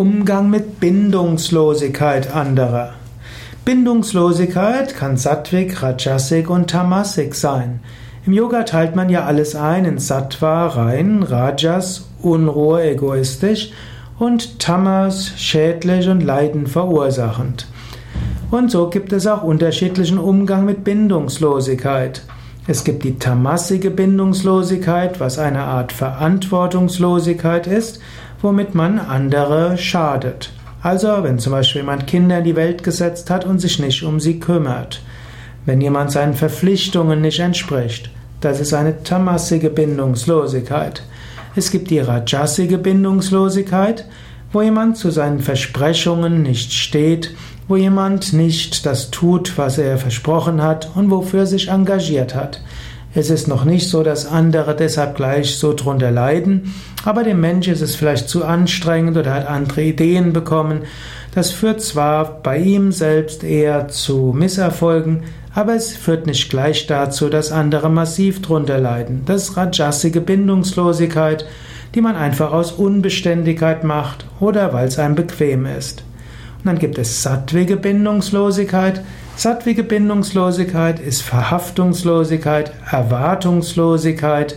Umgang mit Bindungslosigkeit anderer. Bindungslosigkeit kann Sattvik, Rajasik und Tamasik sein. Im Yoga teilt man ja alles ein in Sattva, rein, Rajas, Unruhe, egoistisch und Tamas, schädlich und Leiden verursachend. Und so gibt es auch unterschiedlichen Umgang mit Bindungslosigkeit. Es gibt die tamassige Bindungslosigkeit, was eine Art Verantwortungslosigkeit ist, womit man andere schadet. Also wenn zum Beispiel jemand Kinder in die Welt gesetzt hat und sich nicht um sie kümmert. Wenn jemand seinen Verpflichtungen nicht entspricht. Das ist eine tamassige Bindungslosigkeit. Es gibt die rajasige Bindungslosigkeit, wo jemand zu seinen Versprechungen nicht steht, wo jemand nicht das tut, was er versprochen hat und wofür er sich engagiert hat. Es ist noch nicht so, dass andere deshalb gleich so drunter leiden, aber dem Mensch ist es vielleicht zu anstrengend oder hat andere Ideen bekommen. Das führt zwar bei ihm selbst eher zu Misserfolgen, aber es führt nicht gleich dazu, dass andere massiv drunter leiden. Das ist rajasige Bindungslosigkeit, die man einfach aus Unbeständigkeit macht oder weil es einem bequem ist. Und dann gibt es sattwige Bindungslosigkeit. Sattwige Bindungslosigkeit ist Verhaftungslosigkeit, Erwartungslosigkeit,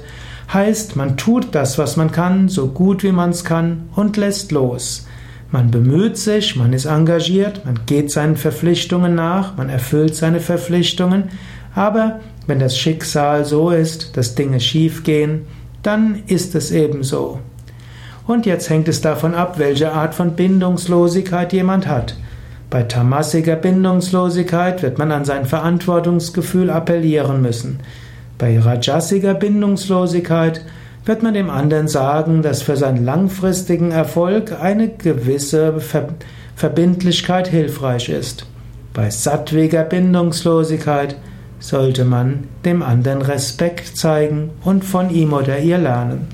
heißt, man tut das, was man kann, so gut wie man es kann und lässt los. Man bemüht sich, man ist engagiert, man geht seinen Verpflichtungen nach, man erfüllt seine Verpflichtungen, aber wenn das Schicksal so ist, dass Dinge schief gehen, dann ist es eben so. Und jetzt hängt es davon ab, welche Art von Bindungslosigkeit jemand hat. Bei tamassiger Bindungslosigkeit wird man an sein Verantwortungsgefühl appellieren müssen. Bei rajasiger Bindungslosigkeit wird man dem anderen sagen, dass für seinen langfristigen Erfolg eine gewisse Ver Verbindlichkeit hilfreich ist. Bei sattwiger Bindungslosigkeit sollte man dem anderen Respekt zeigen und von ihm oder ihr lernen.